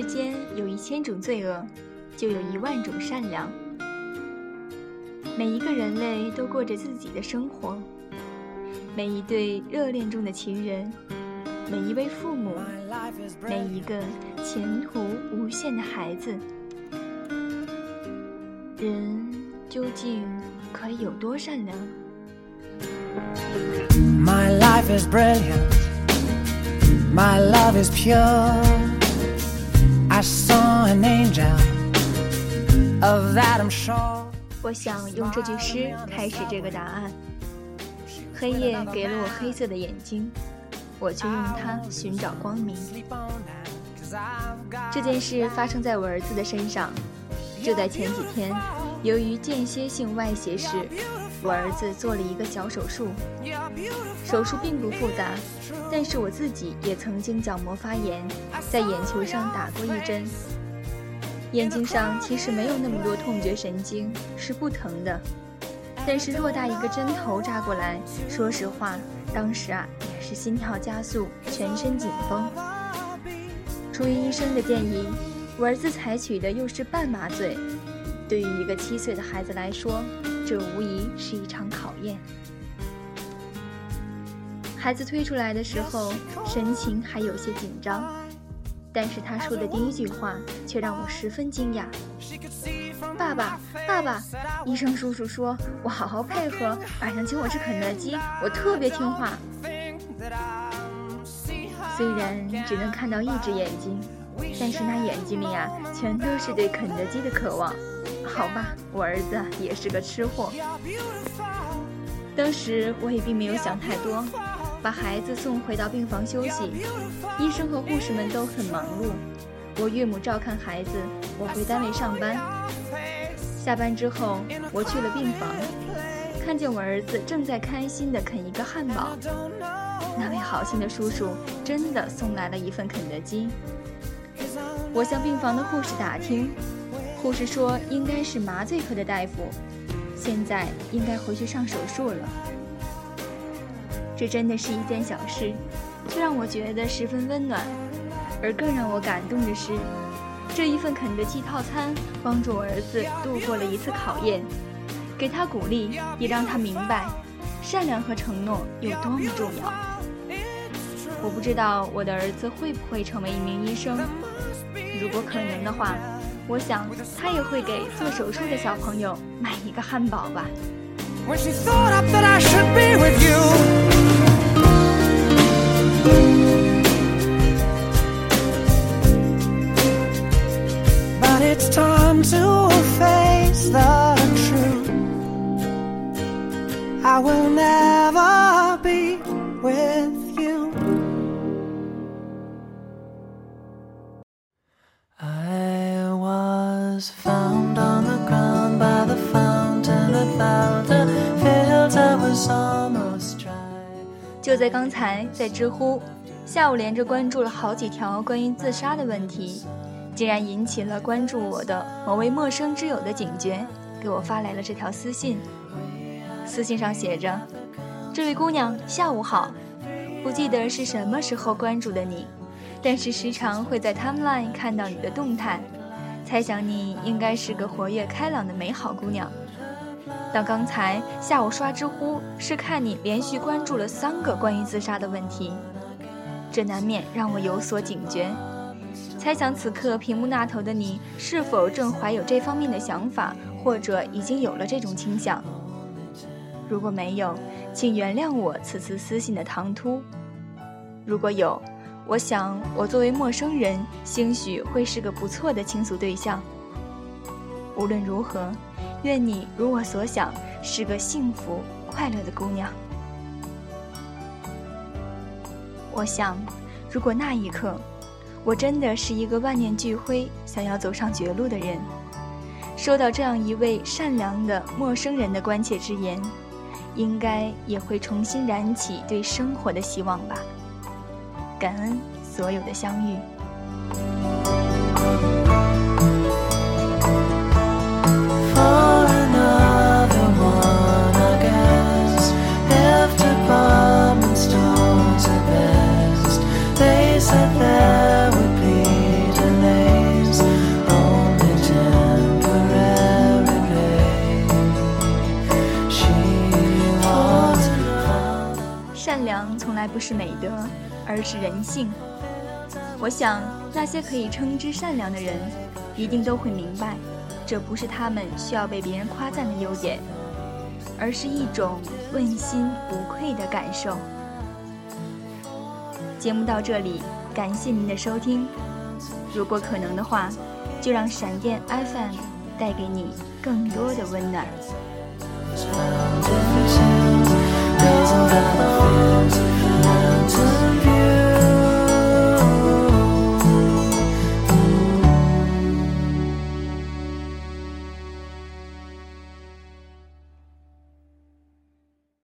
世间有一千种罪恶，就有一万种善良。每一个人类都过着自己的生活，每一对热恋中的情人，每一位父母，每一个前途无限的孩子，人究竟可以有多善良？My life is brilliant. My love is pure. I saw an angel. Of that I'm sure. 我想用这句诗开始这个答案。黑夜给了我黑色的眼睛，我却用它寻找光明。这件事发生在我儿子的身上，就在前几天，由于间歇性外斜视。我儿子做了一个小手术，手术并不复杂，但是我自己也曾经角膜发炎，在眼球上打过一针。眼睛上其实没有那么多痛觉神经，是不疼的，但是偌大一个针头扎过来，说实话，当时啊也是心跳加速，全身紧绷。出于医生的建议，我儿子采取的又是半麻醉，对于一个七岁的孩子来说。这无疑是一场考验。孩子推出来的时候，神情还有些紧张，但是他说的第一句话却让我十分惊讶：“爸爸，爸爸，医生叔叔说我好好配合，晚上请我吃肯德基，我特别听话。”虽然只能看到一只眼睛，但是那眼睛里啊，全都是对肯德基的渴望。好吧，我儿子也是个吃货。当时我也并没有想太多，把孩子送回到病房休息。医生和护士们都很忙碌，我岳母照看孩子，我回单位上班。下班之后，我去了病房，看见我儿子正在开心地啃一个汉堡。那位好心的叔叔真的送来了一份肯德基。我向病房的护士打听。护士说：“应该是麻醉科的大夫，现在应该回去上手术了。”这真的是一件小事，却让我觉得十分温暖。而更让我感动的是，这一份肯德基套餐帮助我儿子度过了一次考验，给他鼓励，也让他明白善良和承诺有多么重要。我不知道我的儿子会不会成为一名医生，如果可能的话。我想，他也会给做手术的小朋友买一个汉堡吧。就在刚才，在知乎，下午连着关注了好几条关于自杀的问题，竟然引起了关注我的某位陌生之友的警觉，给我发来了这条私信。私信上写着：“这位姑娘，下午好，不记得是什么时候关注的你，但是时常会在 timeline 看到你的动态，猜想你应该是个活跃开朗的美好姑娘。”但刚才下午刷知乎，是看你连续关注了三个关于自杀的问题，这难免让我有所警觉，猜想此刻屏幕那头的你是否正怀有这方面的想法，或者已经有了这种倾向。如果没有，请原谅我此次私信的唐突；如果有，我想我作为陌生人，兴许会是个不错的倾诉对象。无论如何。愿你如我所想，是个幸福快乐的姑娘。我想，如果那一刻，我真的是一个万念俱灰、想要走上绝路的人，收到这样一位善良的陌生人的关切之言，应该也会重新燃起对生活的希望吧。感恩所有的相遇。善良从来不是美德。而是人性。我想，那些可以称之善良的人，一定都会明白，这不是他们需要被别人夸赞的优点，而是一种问心无愧的感受。节目到这里，感谢您的收听。如果可能的话，就让闪电 FM 带给你更多的温暖。